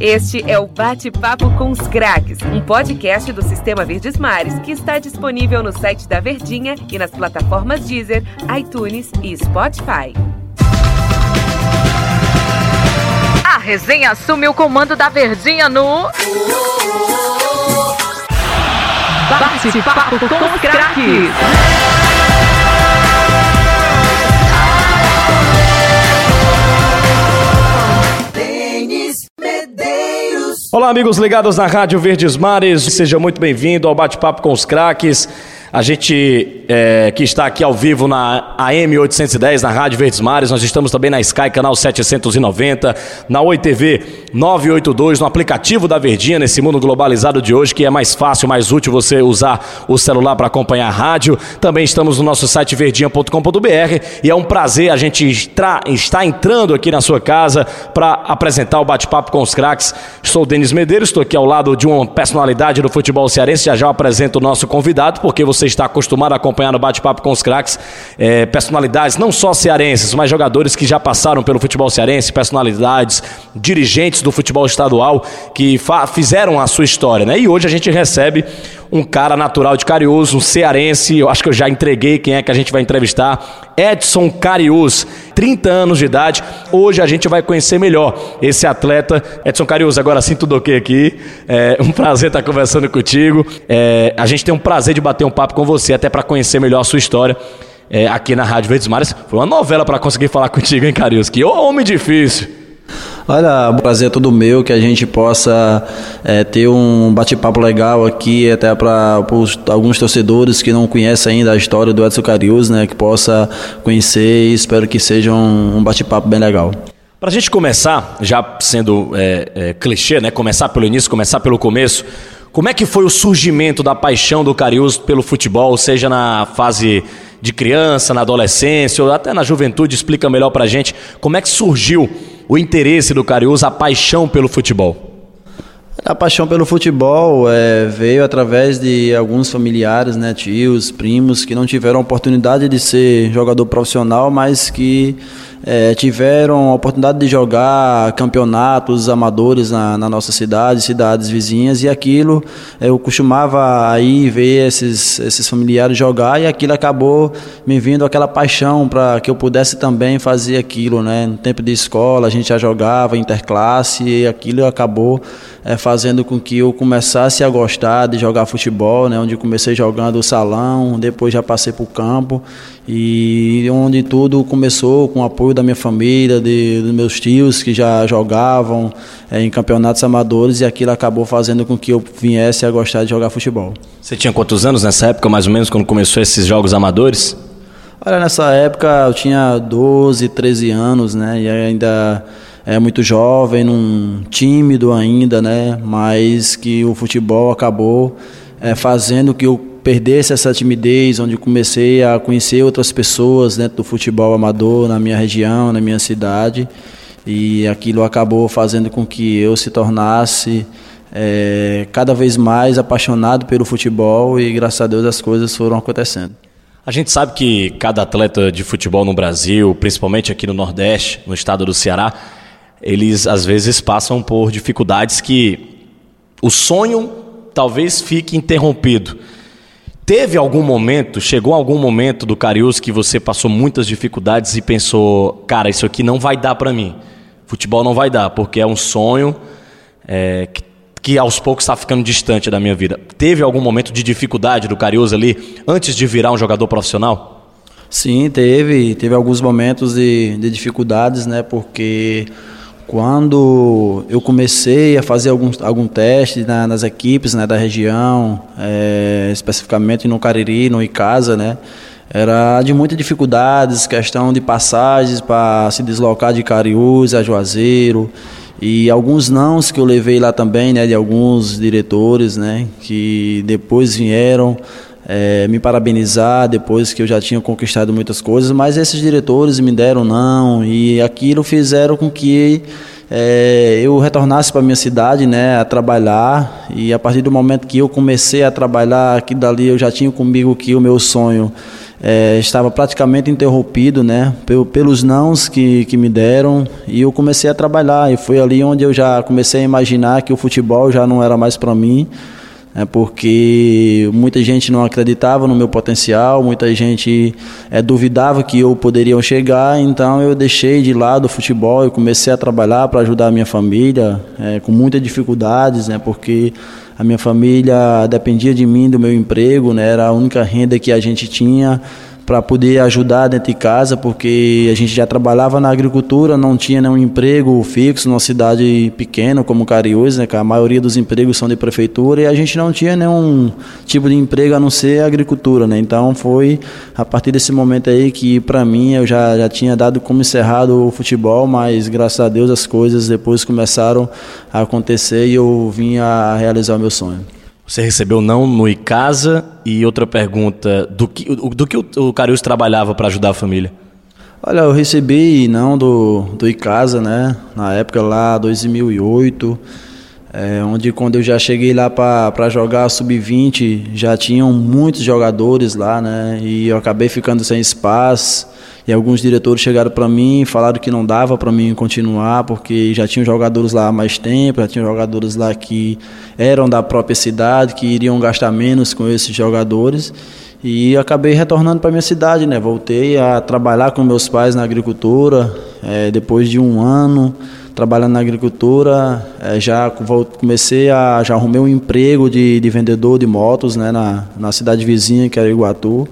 Este é o Bate-Papo com os Craques, um podcast do Sistema Verdes Mares que está disponível no site da Verdinha e nas plataformas Deezer, iTunes e Spotify. A resenha assume o comando da Verdinha no. Bate-Papo com os Craques. Olá, amigos ligados na Rádio Verdes Mares, seja muito bem-vindo ao Bate-Papo com os Craques. A gente é, que está aqui ao vivo na AM 810, na Rádio Verdes Mares, nós estamos também na Sky, canal 790, na Oi TV 982, no aplicativo da Verdinha, nesse mundo globalizado de hoje, que é mais fácil, mais útil você usar o celular para acompanhar a rádio. Também estamos no nosso site verdinha.com.br e é um prazer a gente estar entrando aqui na sua casa para apresentar o Bate-Papo com os Craques. Sou o Denis Medeiros, estou aqui ao lado de uma personalidade do futebol cearense, já já apresento o nosso convidado, porque você você está acostumado a acompanhar no bate-papo com os craques, é, personalidades não só cearenses, mas jogadores que já passaram pelo futebol cearense, personalidades, dirigentes do futebol estadual que fizeram a sua história, né? E hoje a gente recebe um cara natural de Cariús, um cearense, eu acho que eu já entreguei quem é que a gente vai entrevistar, Edson Cariús, 30 anos de idade. Hoje a gente vai conhecer melhor esse atleta. Edson Cariús, agora sim tudo ok aqui. É um prazer estar conversando contigo. É, a gente tem um prazer de bater um papo com você, até para conhecer melhor a sua história. É, aqui na Rádio Verdes Mares. Foi uma novela para conseguir falar contigo, hein, Cariús? Que homem difícil. Olha, o prazer é todo meu que a gente possa é, ter um bate-papo legal aqui, até para alguns torcedores que não conhecem ainda a história do Edson Carius, né, que possa conhecer e espero que seja um, um bate-papo bem legal. Para a gente começar, já sendo é, é, clichê, né, começar pelo início, começar pelo começo, como é que foi o surgimento da paixão do Carius pelo futebol, seja na fase de criança, na adolescência ou até na juventude? Explica melhor para gente como é que surgiu o interesse do Cariús, a paixão pelo futebol? A paixão pelo futebol é, veio através de alguns familiares, né, tios, primos, que não tiveram a oportunidade de ser jogador profissional, mas que é, tiveram a oportunidade de jogar campeonatos amadores na, na, nossa cidade, cidades vizinhas, e aquilo eu costumava aí ver esses, esses familiares jogar, e aquilo acabou me vindo aquela paixão para que eu pudesse também fazer aquilo. Né? No tempo de escola, a gente já jogava interclasse, e aquilo acabou é, fazendo com que eu começasse a gostar de jogar futebol, né? onde comecei jogando o salão, depois já passei para o campo, e onde tudo começou com o apoio da minha família, de, dos meus tios que já jogavam é, em campeonatos amadores, e aquilo acabou fazendo com que eu viesse a gostar de jogar futebol. Você tinha quantos anos nessa época, mais ou menos, quando começou esses jogos amadores? Olha, nessa época eu tinha 12, 13 anos, né? E ainda é muito jovem, num tímido ainda, né? Mas que o futebol acabou é, fazendo que eu perdesse essa timidez, onde comecei a conhecer outras pessoas dentro do futebol amador na minha região, na minha cidade, e aquilo acabou fazendo com que eu se tornasse é, cada vez mais apaixonado pelo futebol e graças a Deus as coisas foram acontecendo. A gente sabe que cada atleta de futebol no Brasil, principalmente aqui no Nordeste, no estado do Ceará, eles às vezes passam por dificuldades que o sonho talvez fique interrompido. Teve algum momento, chegou algum momento do Cariús que você passou muitas dificuldades e pensou, cara, isso aqui não vai dar para mim. Futebol não vai dar, porque é um sonho é, que, que, aos poucos está ficando distante da minha vida. Teve algum momento de dificuldade do Cariús ali antes de virar um jogador profissional? Sim, teve. Teve alguns momentos de, de dificuldades, né? Porque quando eu comecei a fazer alguns algum teste na, nas equipes né, da região, é, especificamente no Cariri, no Icasa, né, era de muitas dificuldades, questão de passagens para se deslocar de Cariús a Juazeiro, e alguns nãos que eu levei lá também, né, de alguns diretores, né, que depois vieram é, me parabenizar depois que eu já tinha conquistado muitas coisas, mas esses diretores me deram não e aquilo fizeram com que é, eu retornasse para minha cidade, né, a trabalhar e a partir do momento que eu comecei a trabalhar aqui dali eu já tinha comigo que o meu sonho é, estava praticamente interrompido, né, pelos nãos que, que me deram e eu comecei a trabalhar e foi ali onde eu já comecei a imaginar que o futebol já não era mais para mim, é porque muita gente não acreditava no meu potencial, muita gente é, duvidava que eu poderia chegar, então eu deixei de lado o futebol e comecei a trabalhar para ajudar a minha família, é, com muitas dificuldades, né, porque a minha família dependia de mim, do meu emprego, né, era a única renda que a gente tinha para poder ajudar dentro de casa, porque a gente já trabalhava na agricultura, não tinha nenhum emprego fixo numa cidade pequena como Cariús, né, que a maioria dos empregos são de prefeitura, e a gente não tinha nenhum tipo de emprego a não ser agricultura, né? Então foi a partir desse momento aí que para mim eu já, já tinha dado como encerrado o futebol, mas graças a Deus as coisas depois começaram a acontecer e eu vim a realizar o meu sonho. Você recebeu não no Icasa e outra pergunta, do que, do que o Carius trabalhava para ajudar a família? Olha, eu recebi não do, do Icasa, né? Na época lá, 2008, é, onde quando eu já cheguei lá para jogar sub-20, já tinham muitos jogadores lá, né? E eu acabei ficando sem espaço. E alguns diretores chegaram para mim e falaram que não dava para mim continuar, porque já tinham jogadores lá há mais tempo, já tinham jogadores lá que eram da própria cidade, que iriam gastar menos com esses jogadores. E acabei retornando para minha cidade, né? Voltei a trabalhar com meus pais na agricultura, é, depois de um ano trabalhando na agricultura, é, já comecei a já arrumei um emprego de, de vendedor de motos, né? Na, na cidade vizinha que era Iguatu.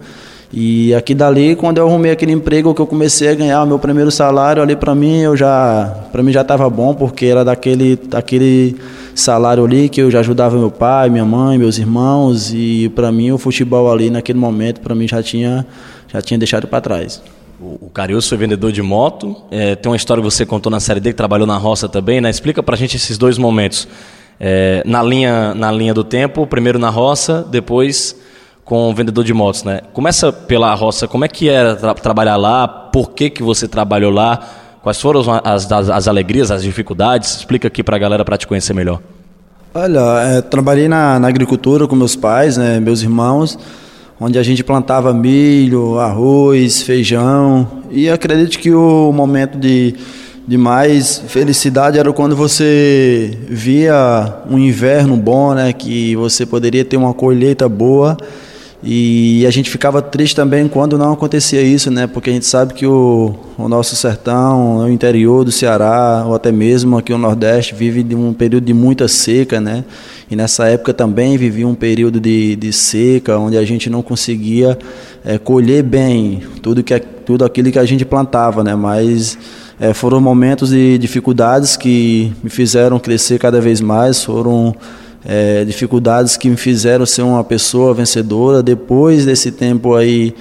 E aqui dali, quando eu arrumei aquele emprego que eu comecei a ganhar o meu primeiro salário, ali para mim eu já, para mim já estava bom, porque era daquele, daquele salário ali que eu já ajudava meu pai, minha mãe, meus irmãos e para mim o futebol ali naquele momento para mim já tinha, já tinha deixado para trás. O Carius foi vendedor de moto, é, tem uma história que você contou na série D que trabalhou na roça também, né? Explica pra gente esses dois momentos. É, na, linha, na linha do tempo, primeiro na roça, depois com o vendedor de motos, né? Começa pela roça, como é que era tra trabalhar lá? Por que, que você trabalhou lá? Quais foram as, as, as alegrias, as dificuldades? Explica aqui para a galera para te conhecer melhor. Olha, é, trabalhei na, na, agricultura com meus pais, né, meus irmãos, onde a gente plantava milho, arroz, feijão. E acredito que o momento de, de mais felicidade era quando você via um inverno bom, né, que você poderia ter uma colheita boa e a gente ficava triste também quando não acontecia isso, né? Porque a gente sabe que o, o nosso sertão, o interior do Ceará, ou até mesmo aqui o Nordeste, vive de um período de muita seca, né? E nessa época também vivia um período de, de seca, onde a gente não conseguia é, colher bem tudo, que, tudo aquilo que a gente plantava, né? Mas é, foram momentos de dificuldades que me fizeram crescer cada vez mais, foram é, dificuldades que me fizeram ser uma pessoa vencedora. Depois desse tempo aí,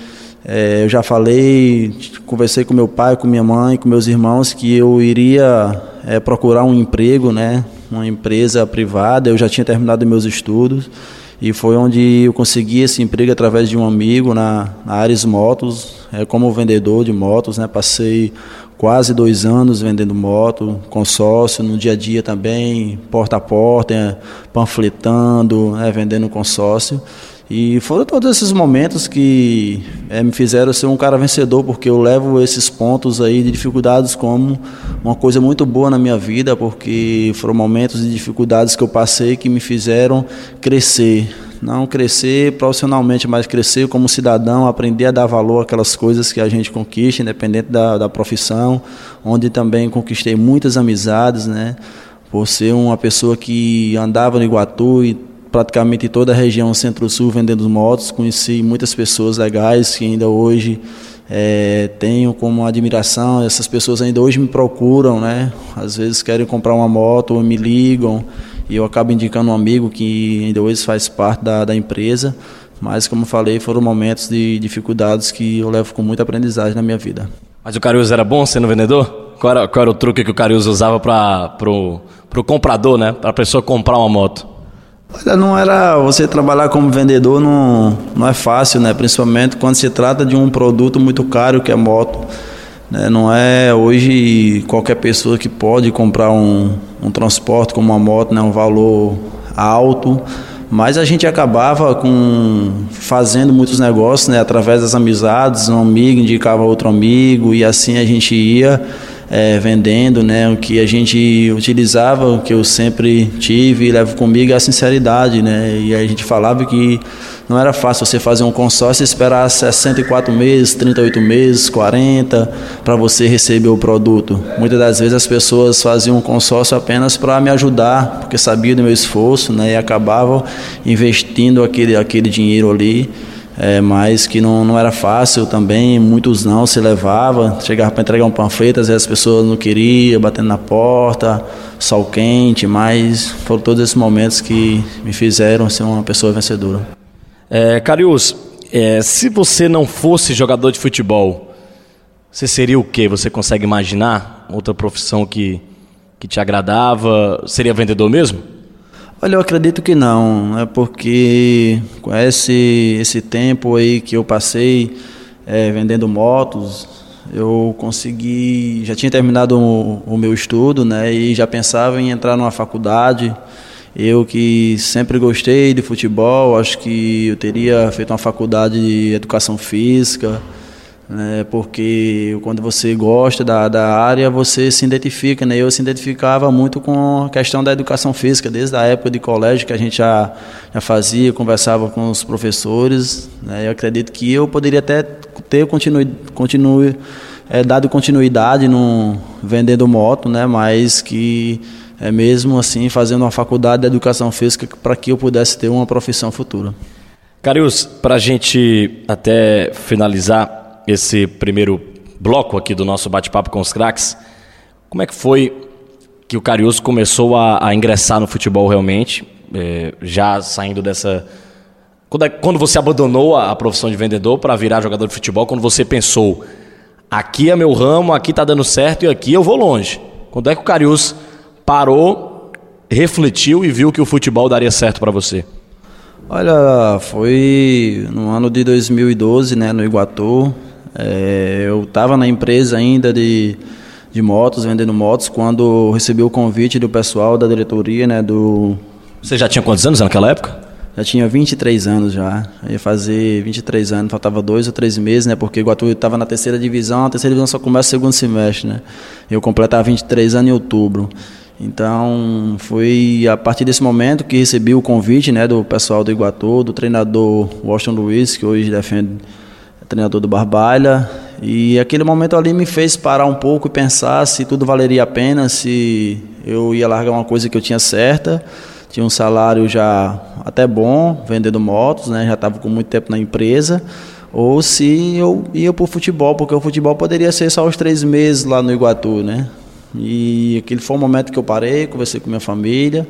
é, eu já falei, conversei com meu pai, com minha mãe, com meus irmãos que eu iria é, procurar um emprego, né, uma empresa privada. Eu já tinha terminado meus estudos e foi onde eu consegui esse emprego através de um amigo na, na Ares Motos, é, como vendedor de motos, né, passei quase dois anos vendendo moto, consórcio, no dia a dia também, porta a porta, é, panfletando, é, vendendo consórcio. E foram todos esses momentos que é, me fizeram ser um cara vencedor, porque eu levo esses pontos aí de dificuldades como uma coisa muito boa na minha vida, porque foram momentos de dificuldades que eu passei que me fizeram crescer não crescer profissionalmente, mas crescer como cidadão, aprender a dar valor àquelas coisas que a gente conquista, independente da, da profissão, onde também conquistei muitas amizades, né? Por ser uma pessoa que andava no Iguatu e praticamente toda a região centro-sul vendendo motos, conheci muitas pessoas legais que ainda hoje é, tenho como admiração, essas pessoas ainda hoje me procuram, né? Às vezes querem comprar uma moto ou me ligam e eu acabo indicando um amigo que ainda hoje faz parte da, da empresa. Mas, como falei, foram momentos de dificuldades que eu levo com muita aprendizagem na minha vida. Mas o Carius era bom sendo vendedor? Qual era, qual era o truque que o Carius usava para o comprador, né? Para a pessoa comprar uma moto? Olha, não era você trabalhar como vendedor não, não é fácil, né? Principalmente quando se trata de um produto muito caro que é moto. Né? Não é hoje qualquer pessoa que pode comprar um, um transporte como uma moto, né? um valor alto Mas a gente acabava com fazendo muitos negócios, né, através das amizades, um amigo indicava outro amigo e assim a gente ia é, vendendo, né? O que a gente utilizava, o que eu sempre tive e levo comigo é a sinceridade, né? E a gente falava que não era fácil você fazer um consórcio e esperar 64 meses, 38 meses, 40 para você receber o produto. Muitas das vezes as pessoas faziam um consórcio apenas para me ajudar, porque sabiam do meu esforço, né? E acabavam investindo aquele, aquele dinheiro ali é, mas que não, não era fácil também, muitos não se levava, chegava para entregar um panfleto, às vezes as pessoas não queriam, batendo na porta, sol quente, mas foram todos esses momentos que me fizeram ser uma pessoa vencedora. É, Carius, é, se você não fosse jogador de futebol, você seria o quê? Você consegue imaginar outra profissão que, que te agradava? Seria vendedor mesmo? Olha, eu acredito que não, é porque com esse, esse tempo aí que eu passei é, vendendo motos, eu consegui, já tinha terminado o, o, meu estudo, né, e já pensava em entrar numa faculdade. Eu que sempre gostei de futebol, acho que eu teria feito uma faculdade de educação física, né, porque quando você gosta da, da área, você se identifica, né? Eu se identificava muito com a questão da educação física, desde a época de colégio que a gente já, já fazia, conversava com os professores, né? Eu acredito que eu poderia até ter continue, continue, é, dado continuidade no vendendo moto, né? Mas que é mesmo assim fazendo uma faculdade de educação física para que eu pudesse ter uma profissão futura. Carius, para a gente até finalizar, esse primeiro bloco aqui do nosso bate-papo com os craques, como é que foi que o Carius começou a, a ingressar no futebol realmente, é, já saindo dessa... Quando, é, quando você abandonou a, profissão de vendedor para virar jogador de futebol, quando você pensou, aqui é meu ramo, aqui está dando certo e aqui eu vou longe. Quando é que o Carius parou, refletiu e viu que o futebol daria certo para você? Olha, foi no ano de 2012, né, no Iguatu, é, eu estava na empresa ainda de, de motos, vendendo motos, quando recebi o convite do pessoal da diretoria, né, do... Você já tinha quantos anos naquela época? Já tinha 23 anos já. Eu ia fazer 23 anos, faltava dois ou três meses, né? Porque o Iguatu estava na terceira divisão, a terceira divisão só começa no segundo semestre, né? Eu completava 23 anos em outubro. Então, foi a partir desse momento que recebi o convite, né, do pessoal do Iguatu, do treinador Washington Luiz, que hoje defende treinador do Barbalha. E aquele momento ali me fez parar um pouco e pensar se tudo valeria a pena, se eu ia largar uma coisa que eu tinha certa. Tinha um salário já até bom, vendendo motos, né? já estava com muito tempo na empresa. Ou se eu ia para o futebol, porque o futebol poderia ser só os três meses lá no Iguatu, né? E aquele foi um momento que eu parei, conversei com minha família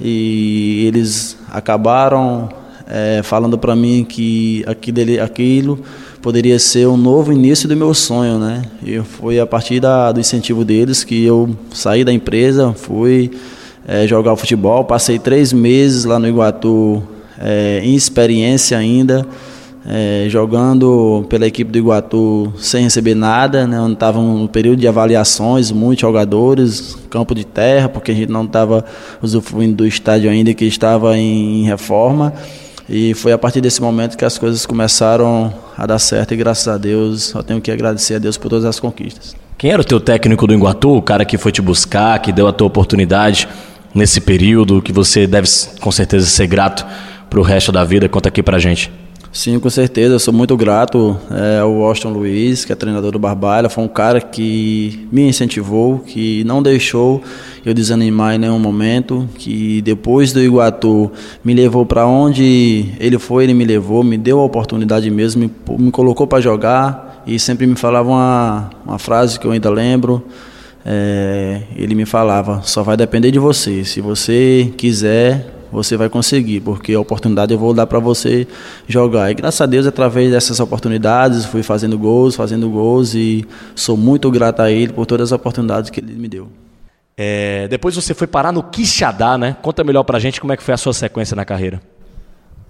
e eles acabaram é, falando para mim que aquilo, aquilo poderia ser um novo início do meu sonho, né? E foi a partir da, do incentivo deles que eu saí da empresa, fui é, jogar o futebol, passei três meses lá no Iguatu é, em experiência ainda, é, jogando pela equipe do Iguatu sem receber nada, né? Estava no período de avaliações, muitos jogadores, campo de terra, porque a gente não estava usufruindo do estádio ainda que estava em, em reforma. E foi a partir desse momento que as coisas começaram a dar certo e graças a Deus eu tenho que agradecer a Deus por todas as conquistas. Quem era o teu técnico do Iguatu, o cara que foi te buscar, que deu a tua oportunidade nesse período, que você deve com certeza ser grato para o resto da vida? Conta aqui pra gente. Sim, com certeza. Eu sou muito grato é, ao Washington Luiz, que é treinador do Barbalha. Foi um cara que me incentivou, que não deixou eu desanimar em nenhum momento. Que depois do Iguatu me levou para onde ele foi, ele me levou, me deu a oportunidade mesmo, me, me colocou para jogar e sempre me falava uma, uma frase que eu ainda lembro. É, ele me falava: só vai depender de você. Se você quiser, você vai conseguir, porque a oportunidade eu vou dar para você jogar. E graças a Deus, através dessas oportunidades, fui fazendo gols, fazendo gols e sou muito grato a ele por todas as oportunidades que ele me deu. É, depois você foi parar no Quixadá, né? Conta melhor pra gente como é que foi a sua sequência na carreira.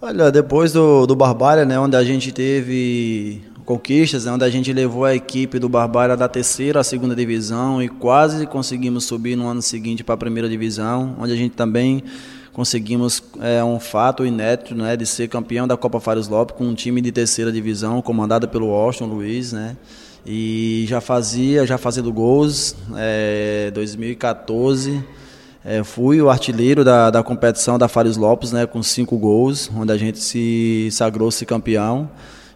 Olha, depois do, do Barbalha, né, onde a gente teve conquistas, né, onde a gente levou a equipe do Barbalha da terceira à segunda divisão e quase conseguimos subir no ano seguinte para a primeira divisão, onde a gente também conseguimos é, um fato inédito né, de ser campeão da Copa Fares Lopes com um time de terceira divisão comandado pelo Washington Luiz, né? E já fazia, já fazendo gols, é, 2014 é, fui o artilheiro da, da competição da Fares Lopes, né, com cinco gols, onde a gente se sagrou-se campeão.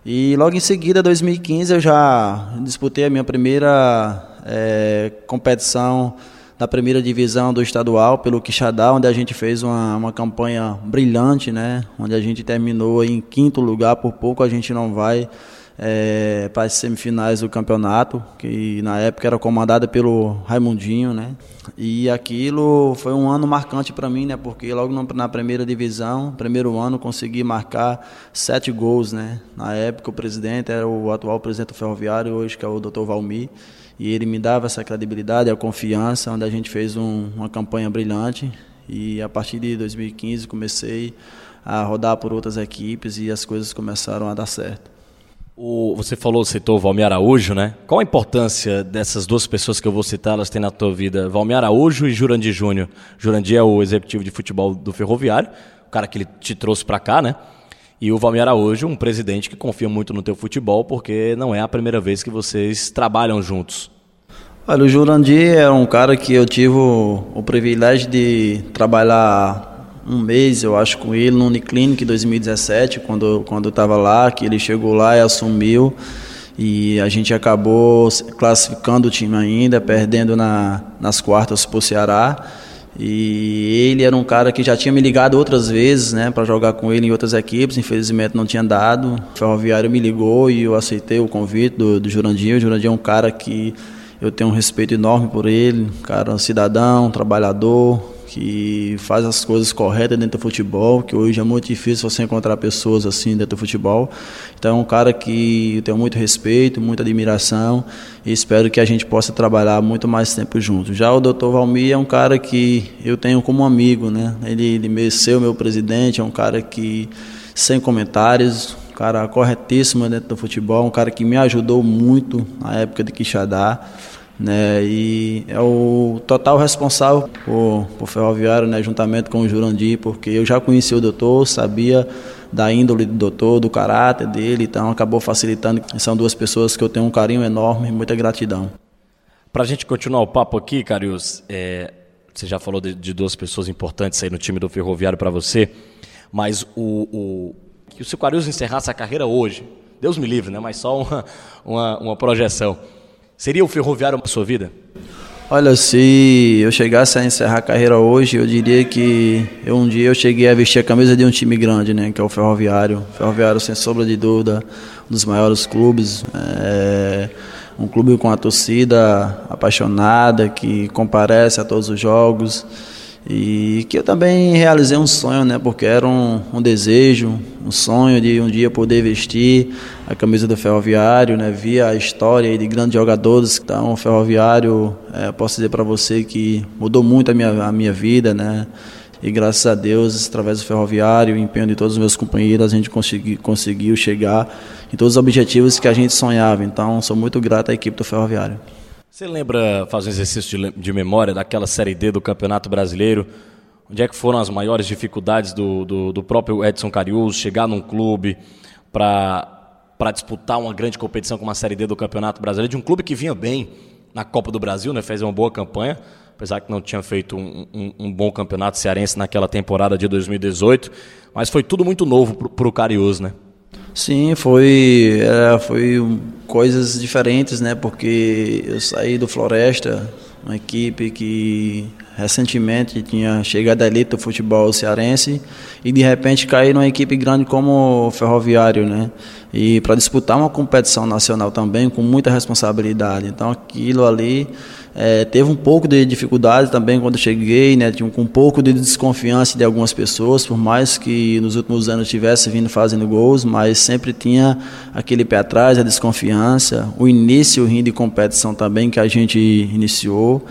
E logo em seguida, 2015, eu já disputei a minha primeira é, competição da primeira divisão do estadual pelo Quixadá, onde a gente fez uma, uma campanha brilhante, né? Onde a gente terminou em quinto lugar, por pouco a gente não vai é, para as semifinais do campeonato, que na época era comandada pelo Raimundinho, né? E aquilo foi um ano marcante para mim, né? Porque logo na primeira divisão, primeiro ano, consegui marcar sete gols, né? Na época o presidente era o atual presidente do Ferroviário, hoje que é o Dr. Valmir e ele me dava essa credibilidade, a confiança, onde a gente fez um, uma campanha brilhante e a partir de 2015 comecei a rodar por outras equipes e as coisas começaram a dar certo. O, você falou, citou o Valmir Araújo, né? Qual a importância dessas duas pessoas que eu vou citar, elas têm na tua vida? Valmir Araújo e Jurandir Júnior. Jurandir é o executivo de futebol do Ferroviário, o cara que ele te trouxe para cá, né? E o Valmir Araújo, um presidente que confia muito no teu futebol, porque não é a primeira vez que vocês trabalham juntos. Olha, o Jurandir é um cara que eu tive o, privilégio de trabalhar um mês, eu acho, com ele no Uniclinic em 2017, quando, quando eu estava lá, que ele chegou lá e assumiu. E a gente acabou classificando o time ainda, perdendo na, nas quartas para o Ceará. E ele era um cara que já tinha me ligado outras vezes, né, para jogar com ele em outras equipes. Infelizmente não tinha dado. O Ferroviário me ligou e eu aceitei o convite do, do Jurandir. O Jurandir é um cara que eu tenho um respeito enorme por ele, um cara cidadão, trabalhador, que faz as coisas corretas dentro do futebol, que hoje é muito difícil você encontrar pessoas assim dentro do futebol. Então é um cara que eu tenho muito respeito, muita admiração e espero que a gente possa trabalhar muito mais tempo juntos. Já o Dr. Valmir é um cara que eu tenho como amigo, né? Ele, ele mereceu meu presidente, é um cara que sem comentários, um cara corretíssimo dentro do futebol, um cara que me ajudou muito na época de Quixadá né? E é o total responsável por, por Ferroviário, né? Juntamente com o Jurandir, porque eu já conheci o doutor, sabia da índole do doutor, do caráter dele, então acabou facilitando. São duas pessoas que eu tenho um carinho enorme e muita gratidão. Para a gente continuar o papo aqui, Carius, é, você já falou de, de, duas pessoas importantes aí no time do Ferroviário para você, mas o, o, que o seu Carius encerrasse a carreira hoje, Deus me livre, né? Mas só uma, uma, uma projeção. Seria o ferroviário a sua vida? Olha, se eu chegasse a encerrar a carreira hoje, eu diria que eu, um dia eu cheguei a vestir a camisa de um time grande, né, que é o Ferroviário. Ferroviário, sem sombra de dúvida, um dos maiores clubes. É, um clube com a torcida apaixonada, que comparece a todos os jogos. E que eu também realizei um sonho, né? Porque era um, um, desejo, um sonho de um dia poder vestir a camisa do Ferroviário, né? Via a história de grandes jogadores. Então, o Ferroviário, é, posso dizer para você que mudou muito a minha, a minha vida, né? E graças a Deus, através do Ferroviário, o empenho de todos os meus companheiros, a gente consegui, conseguiu chegar em todos os objetivos que a gente sonhava. Então, sou muito grato à equipe do Ferroviário. Você lembra, faz um exercício de, de, memória daquela Série D do Campeonato Brasileiro? Onde é que foram as maiores dificuldades do, do, do próprio Edson Cariús chegar num clube para disputar uma grande competição como a Série D do Campeonato Brasileiro, de um clube que vinha bem na Copa do Brasil, né? fez uma boa campanha, apesar que não tinha feito um, um, um bom campeonato cearense naquela temporada de 2018, mas foi tudo muito novo para o Cariús, né? Sim, foi, é, foi coisas diferentes, né? Porque eu saí do Floresta, uma equipe que recentemente tinha chegado à elite do futebol cearense e de repente cair numa equipe grande como o Ferroviário, né? E para disputar uma competição nacional também com muita responsabilidade. Então aquilo ali é, teve um pouco de dificuldade também quando cheguei, né? Tinha um pouco de desconfiança de algumas pessoas, por mais que nos últimos anos tivesse vindo fazendo gols, mas sempre tinha aquele pé atrás, a desconfiança, o início de competição também que a gente iniciou,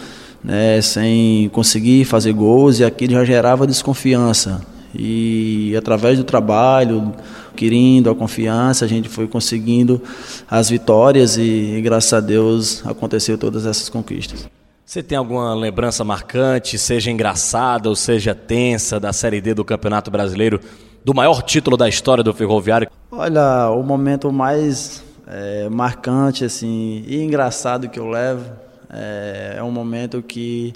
né? Sem conseguir fazer gols e aquilo já gerava desconfiança. E através do trabalho, adquirindo a confiança, a gente foi conseguindo as vitórias e, graças a Deus, aconteceu todas essas conquistas. Você tem alguma lembrança marcante, seja engraçada ou seja tensa, da Série D do Campeonato Brasileiro, do maior título da história do Ferroviário? Olha, o momento mais é, marcante assim, e engraçado que eu levo é, é um momento que,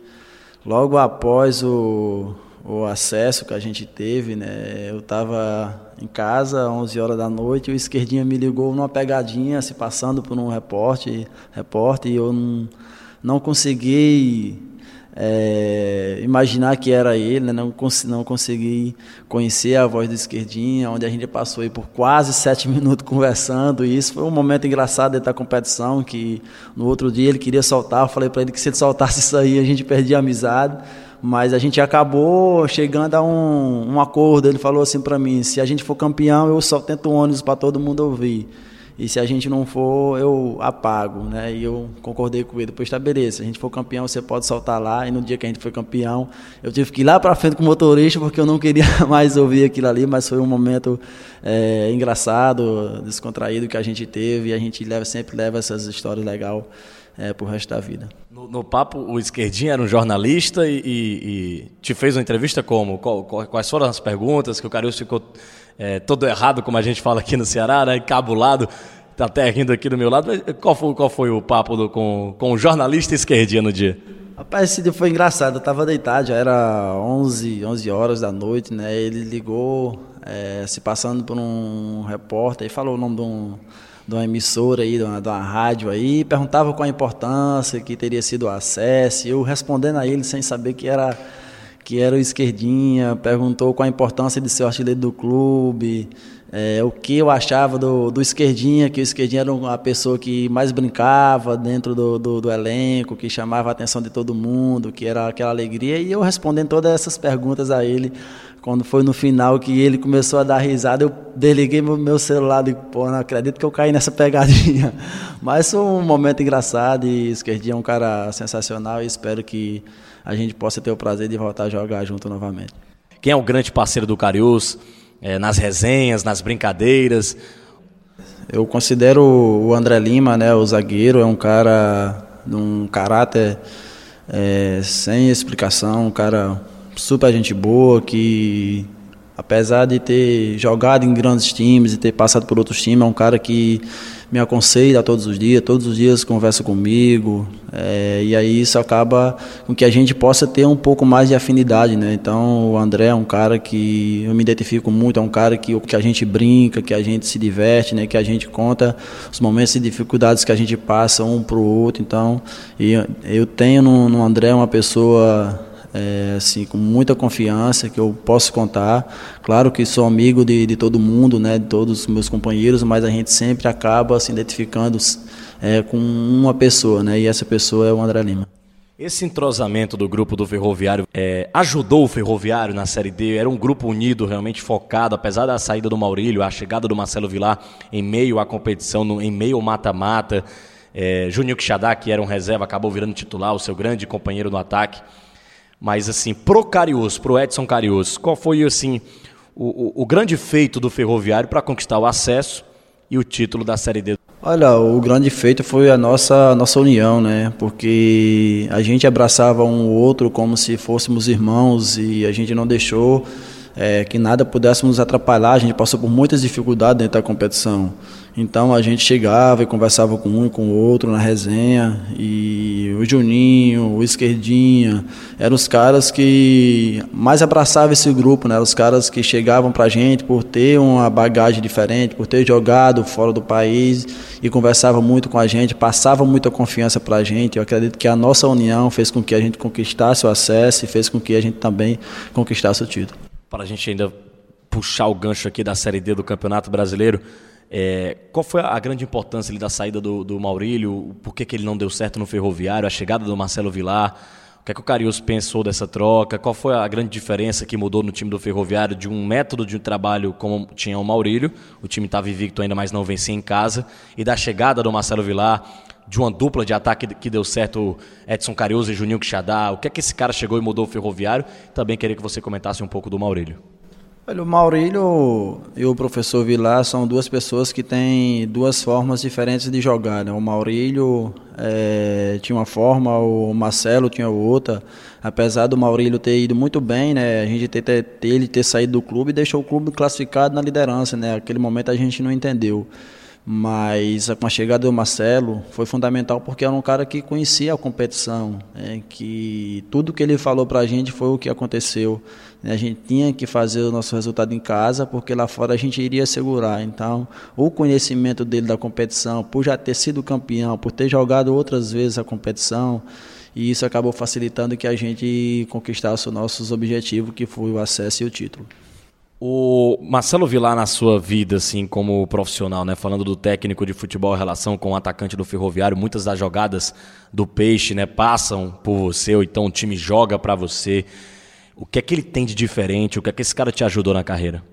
logo após o, o acesso que a gente teve, né, eu estava em casa, 11 horas da noite, o esquerdinha me ligou numa pegadinha, se passando por um repórter, repórter e eu não não consegui é, imaginar que era ele, né? não, cons não consegui conhecer a voz do esquerdinha, onde a gente passou por quase sete minutos conversando, e isso foi um momento engraçado da competição, que no outro dia ele queria soltar, eu falei para ele que se ele soltasse isso aí a gente perdia a amizade, mas a gente acabou chegando a um, um acordo, ele falou assim para mim, se a gente for campeão eu só tento ônibus para todo mundo ouvir, e se a gente não for, eu apago, né? E eu concordei com ele. Depois tá beleza, se a gente for campeão, você pode soltar lá. E no dia que a gente foi campeão, eu tive que ir lá para frente com o motorista porque eu não queria mais ouvir aquilo ali, mas foi um momento é, engraçado, descontraído que a gente teve e a gente leva, sempre leva essas histórias legais é, pro resto da vida. No, no, papo, o Esquerdinha era um jornalista e, e, e te fez uma entrevista como? Qual, quais foram as perguntas que o Carius ficou é, todo errado, como a gente fala aqui no Ceará, né? Encabulado, tá até rindo aqui do meu lado. Mas qual foi, qual foi o papo do, com, com o jornalista esquerdinha no dia? Rapaz, esse dia foi engraçado. Eu tava deitado, já era 11, 11 horas da noite, né? Ele ligou, é, se passando por um repórter, e falou o nome de, um, de uma emissora aí, de uma, de uma rádio aí, perguntava qual a importância que teria sido o acesso. Eu respondendo a ele sem saber que era que era o esquerdinha, perguntou qual a importância de ser o artilheiro do clube, é, o que eu achava do, do esquerdinha, que o esquerdinha era uma pessoa que mais brincava dentro do, do, do, erlenco, que chamava a atenção de todo mundo, que era aquela alegria, e eu respondendo todas essas perguntas a ele, quando foi no final que ele começou a dar risada, eu desliguei meu, celular e pô, não acredito que eu caí nessa pegadinha. Mas foi um momento engraçado e esquerdinha é um cara sensacional e espero que a gente possa ter o prazer de voltar a jogar junto novamente. Quem é o grande parceiro do Cariús é, nas resenhas, nas brincadeiras? Eu considero o André Lima, né, o zagueiro, é um cara de um caráter é, sem explicação, um cara super gente boa que apesar de ter jogado em grandes times e ter passado por outros times, é um cara que me aconselha todos os dias, todos os dias conversa comigo, é, e aí isso acaba com que a gente possa ter um pouco mais de afinidade, né? Então o André é um cara que eu me identifico muito, é um cara que, que a gente brinca, que a gente se diverte, né? Que a gente conta os momentos de dificuldades que a gente passa um para o outro, então eu tenho no, no André uma pessoa é, assim, com muita confiança que eu posso contar. Claro que sou amigo de, de todo mundo, né, de todos os meus companheiros, mas a gente sempre acaba se identificando é, com uma pessoa, né, e essa pessoa é o André Lima. Esse entrosamento do grupo do Ferroviário é, ajudou o Ferroviário na Série D? Era um grupo unido, realmente focado, apesar da saída do Maurílio, a chegada do Marcelo Vilar em meio à competição, no, em meio ao mata-mata. É, Juninho Quixadá, que era um reserva, acabou virando titular, o seu grande companheiro no ataque. Mas assim, pro Carius, pro Edson Carius, qual foi assim o, o, o grande feito do Ferroviário para conquistar o acesso e o título da Série D? Olha, o grande feito foi a nossa nossa união, né? Porque a gente abraçava um ou outro como se fôssemos irmãos e a gente não deixou é, que nada pudesse nos atrapalhar. A gente passou por muitas dificuldades dentro da competição. Então a gente chegava e conversava com um e com o outro na resenha. E o Juninho, o Esquerdinha, eram os caras que mais abraçavam esse grupo, né? Eram os caras que chegavam pra gente por ter uma bagagem diferente, por ter jogado fora do país e conversava muito com a gente, passava muita confiança pra gente. Eu acredito que a nossa união fez com que a gente conquistasse o acesso e fez com que a gente também conquistasse o título. Para a gente ainda puxar o gancho aqui da Série D do Campeonato Brasileiro, é, qual foi a grande importância ali, da saída do, do Maurílio? Por que, que ele não deu certo no Ferroviário? A chegada do Marcelo Vilar? O que, é que o Carius pensou dessa troca? Qual foi a grande diferença que mudou no time do Ferroviário de um método de trabalho como tinha o Maurílio? O time estava invicto ainda, mas não vencia em casa. E da chegada do Marcelo Vilar, de uma dupla de ataque que deu certo Edson Carius e Juninho Quixadá. O que é que esse cara chegou e mudou o Ferroviário? Também queria que você comentasse um pouco do Maurílio. Olha, o Maurílio e o professor Vilar são duas pessoas que têm duas formas diferentes de jogar. Né? O Maurílio é, tinha uma forma, o Marcelo tinha outra. Apesar do Maurílio ter ido muito bem, né? a gente ter, ter, ele ter saído do clube deixou o clube classificado na liderança. Né? Naquele momento a gente não entendeu. Mas com a chegada do Marcelo foi fundamental porque era um cara que conhecia a competição, né? que tudo que ele falou para a gente foi o que aconteceu. Né? A gente tinha que fazer o nosso resultado em casa porque lá fora a gente iria segurar. Então, o conhecimento dele da competição, por já ter sido campeão, por ter jogado outras vezes a competição, e isso acabou facilitando que a gente conquistasse os nossos objetivos, que foi o acesso e o título. O Marcelo Vilar, na sua vida, assim, como profissional, né? Falando do técnico de futebol em relação com o atacante do ferroviário, muitas das jogadas do peixe, né, passam por você, ou então o time joga para você. O que é que ele tem de diferente? O que é que esse cara te ajudou na carreira?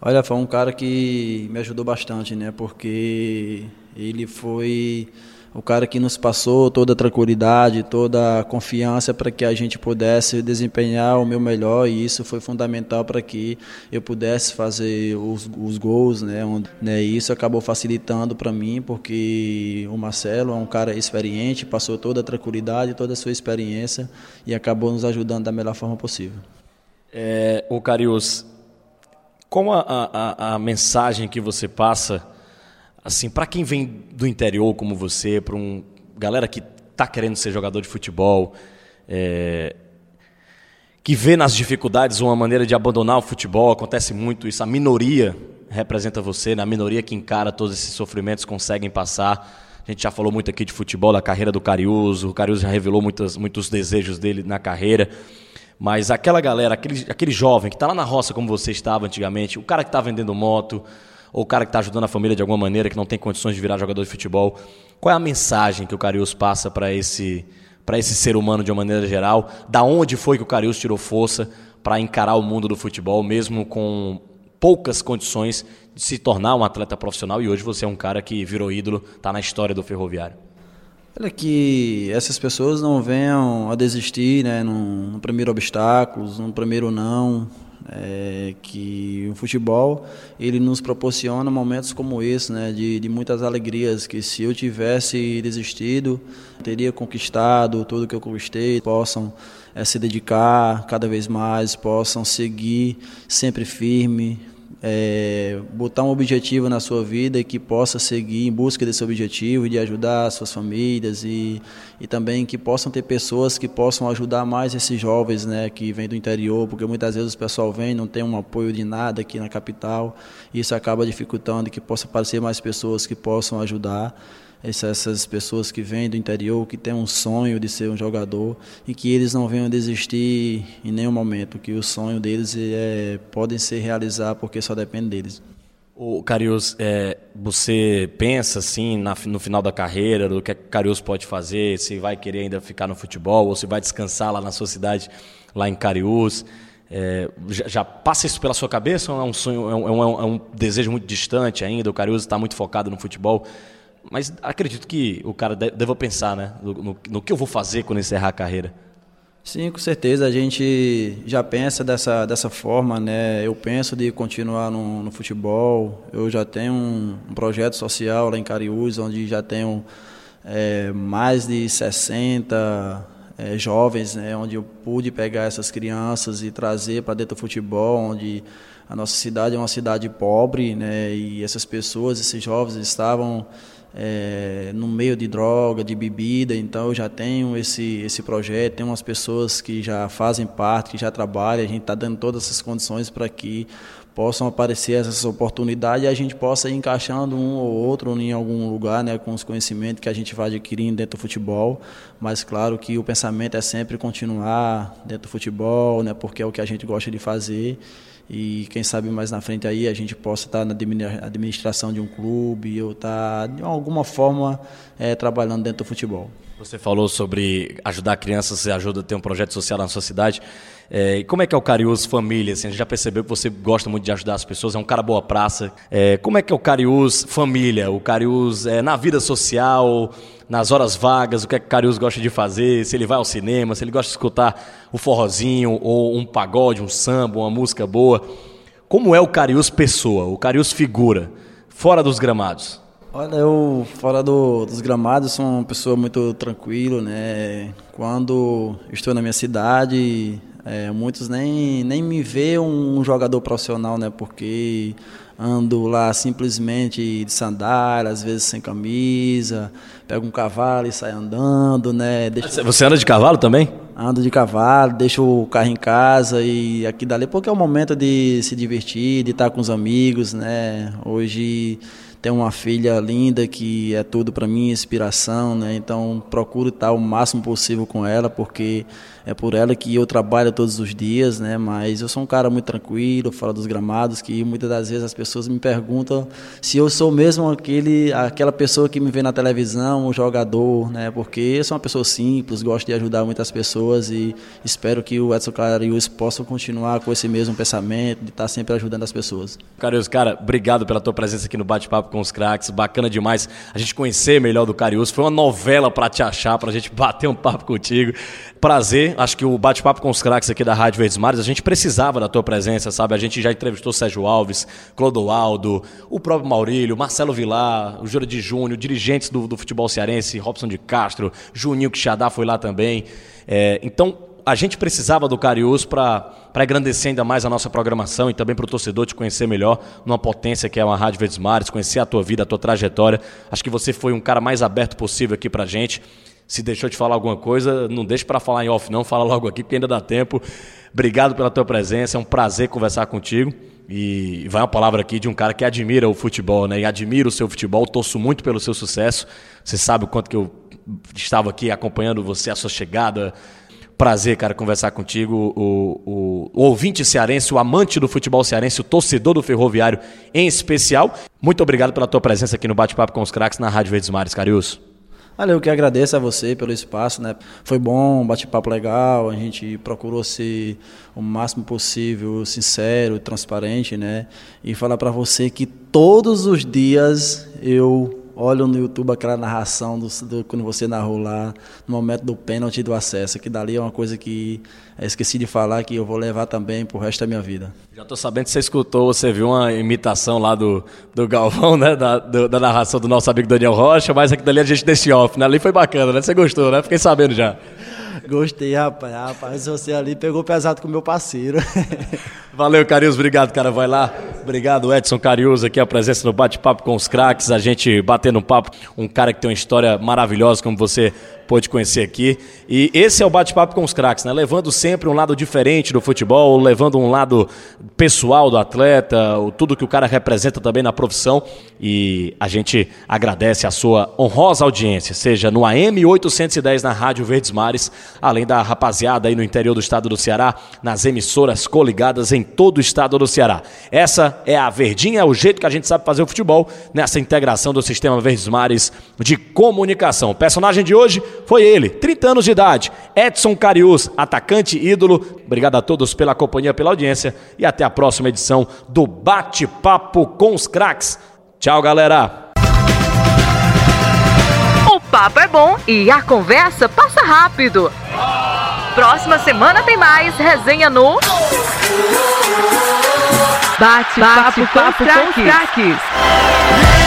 Olha, foi um cara que me ajudou bastante, né? Porque ele foi o cara que nos passou toda a tranquilidade, toda a confiança para que a gente pudesse desempenhar o meu melhor e isso foi fundamental para que eu pudesse fazer os, os gols, né? Onde, né? Isso acabou facilitando para mim porque o Marcelo é um cara experiente, passou toda a tranquilidade, toda a sua experiência e acabou nos ajudando da melhor forma possível. É, o Carius, como a, a, a mensagem que você passa assim, para quem vem do interior como você, para um galera que está querendo ser jogador de futebol, é, que vê nas dificuldades uma maneira de abandonar o futebol, acontece muito isso, a minoria representa você, né? a minoria que encara todos esses sofrimentos conseguem passar. A gente já falou muito aqui de futebol, da carreira do Cariuso, o Cariuso já revelou muitos, muitos desejos dele na carreira. Mas aquela galera, aquele, aquele jovem que está lá na roça como você estava antigamente, o cara que está vendendo moto, ou o cara que está ajudando a família de alguma maneira, que não tem condições de virar jogador de futebol. Qual é a mensagem que o Carius passa para esse, esse ser humano de uma maneira geral? Da onde foi que o Carius tirou força para encarar o mundo do futebol, mesmo com poucas condições de se tornar um atleta profissional e hoje você é um cara que virou ídolo, está na história do ferroviário? Olha que essas pessoas não venham a desistir né, no primeiro obstáculo, no primeiro não, é, que o futebol ele nos proporciona momentos como esse, né, de, de muitas alegrias, que se eu tivesse desistido, teria conquistado tudo que eu conquistei, possam é, se dedicar cada vez mais, possam seguir sempre firme, é, botar um objetivo na sua vida e que possa seguir em busca desse objetivo de ajudar as suas famílias e, e também que possam ter pessoas que possam ajudar mais esses jovens né, que vêm do interior, porque muitas vezes o pessoal vem não tem um apoio de nada aqui na capital e isso acaba dificultando que possa aparecer mais pessoas que possam ajudar essas pessoas que vêm do interior, que têm um sonho de ser um jogador e que eles não venham desistir em nenhum momento, que o sonho deles é, podem ser realizar porque só depende deles. O Carius, é, você pensa assim na, no final da carreira, do que o Carius pode fazer, se vai querer ainda ficar no futebol ou se vai descansar lá na sua cidade, lá em Carius? É, já, já, passa isso pela sua cabeça ou é um sonho, é um, é um, é um desejo muito distante ainda? O Carius está muito focado no futebol mas acredito que o cara deva pensar, né? No, no, no, que eu vou fazer quando encerrar a carreira. Sim, com certeza. A gente já pensa dessa, dessa forma, né? Eu penso de continuar no, no futebol. Eu já tenho um, um, projeto social lá em Cariús, onde já tenho é, mais de 60 é, jovens, né? Onde eu pude pegar essas crianças e trazer para dentro do futebol, onde a nossa cidade é uma cidade pobre, né? E essas pessoas, esses jovens estavam é, no meio de droga, de bebida, então eu já tenho esse, esse projeto, tem umas pessoas que já fazem parte, que já trabalham, a gente está dando todas essas condições para que possam aparecer essas oportunidades e a gente possa ir encaixando um ou outro em algum lugar, né, com os conhecimentos que a gente vai adquirindo dentro do futebol, mas claro que o pensamento é sempre continuar dentro do futebol, né, porque é o que a gente gosta de fazer e quem sabe mais na frente aí a gente possa estar na administração de um clube ou estar de alguma forma é, trabalhando dentro do futebol. Você falou sobre ajudar crianças, você ajuda a ter um projeto social na sua cidade. É, como é que é o Cariús Família? Assim, a gente já percebeu que você gosta muito de ajudar as pessoas, é um cara boa praça. É, como é que é o Cariús Família? O Cariús é, na vida social, nas horas vagas, o que é que o Cariús gosta de fazer? Se ele vai ao cinema, se ele gosta de escutar o forrozinho ou um pagode, um samba, uma música boa. Como é o Carius pessoa, o Carius figura, fora dos gramados? Olha, eu fora do, dos gramados sou uma pessoa muito tranquila, né? Quando estou na minha cidade, é, muitos nem, nem me vê um jogador profissional, né? Porque ando lá simplesmente de sandália, às vezes sem camisa, pego um cavalo e saio andando, né? Deixo... Você anda de cavalo também? Ando de cavalo, deixo o carro em casa e aqui dali, porque é o momento de se divertir, de estar com os amigos, né? Hoje tenho uma filha linda que é tudo para mim, inspiração, né? Então procuro estar o máximo possível com ela, porque é por ela que eu trabalho todos os dias, né? Mas eu sou um cara muito tranquilo, falo dos gramados, que muitas das vezes as pessoas me perguntam se eu sou mesmo aquele, aquela pessoa que me vê na televisão, o jogador, né? Porque eu sou uma pessoa simples, gosto de ajudar muitas pessoas e espero que o Edson Carius possa continuar com esse mesmo pensamento, de estar sempre ajudando as pessoas. Carius, cara, obrigado pela tua presença aqui no Bate-Papo com os craques. Bacana demais a gente conhecer melhor do Carius. Foi uma novela para te achar, para a gente bater um papo contigo. Prazer. Acho que o bate-papo com os craques aqui da Rádio Verdes Mares, a gente precisava da tua presença, sabe? A gente já entrevistou Sérgio Alves, Clodoaldo, o próprio Maurílio, Marcelo Vilar, o Júlio de Júnior, dirigentes do, do futebol cearense, Robson de Castro, Juninho Quixadá foi lá também. É, então, a gente precisava do Carius para engrandecer ainda mais a nossa programação e também para o torcedor te conhecer melhor numa potência que é uma Rádio Verdes Mares, conhecer a tua vida, a tua trajetória. Acho que você foi um cara mais aberto possível aqui para gente. Se deixou de falar alguma coisa, não deixe para falar em off, não. Fala logo aqui, porque ainda dá tempo. Obrigado pela tua presença, é um prazer conversar contigo. E vai uma palavra aqui de um cara que admira o futebol, né? E admira o seu futebol, torço muito pelo seu sucesso. Você sabe o quanto que eu estava aqui acompanhando você, a sua chegada, Prazer, cara, conversar contigo. O, o, o, ouvinte cearense, o amante do futebol cearense, o torcedor do ferroviário em especial. Muito obrigado pela tua presença aqui no Bate-Papo com os Craques na Rádio Verdes Mares, Carius. Olha, eu que agradeço a você pelo espaço, né? Foi bom, bate-papo legal, a gente procurou ser o máximo possível sincero, transparente, né? E falar para você que todos os dias eu olham no YouTube aquela narração do, do, quando você narrou lá no momento do pênalti do acesso, que dali é uma coisa que esqueci de falar que eu vou levar também pro resto da minha vida. Já estou sabendo que você escutou, você viu uma imitação lá do, do Galvão, né? Da, do, da narração do nosso amigo Daniel Rocha, mas aqui dali a gente desse off, né? Ali foi bacana, né? Você gostou, né? Fiquei sabendo já. Gostei, rapaz. Rapaz, você ali pegou pesado com o meu parceiro. Valeu, Carius. Obrigado, cara. Vai lá. Obrigado, Edson Carius, aqui a presença no bate-papo com os craques. A gente batendo um papo. Um cara que tem uma história maravilhosa, como você pôde conhecer aqui. E esse é o bate-papo com os craques, né? Levando sempre um lado diferente do futebol, levando um lado pessoal do atleta, tudo que o cara representa também na profissão. E a gente agradece a sua honrosa audiência, seja no AM 810 na Rádio Verdes Mares, além da rapaziada aí no interior do estado do Ceará, nas emissoras coligadas em todo o estado do Ceará. Essa é a Verdinha, é o jeito que a gente sabe fazer o futebol nessa integração do sistema Verdes Mares de comunicação. O personagem de hoje foi ele, 30 anos de idade, Edson Carius, atacante ídolo. Obrigado a todos pela companhia, pela audiência e até a próxima edição do Bate-Papo com os Cracks. Tchau, galera! Papo é bom e a conversa passa rápido. Próxima semana tem mais resenha no Bate-Papo Bate com os Craques.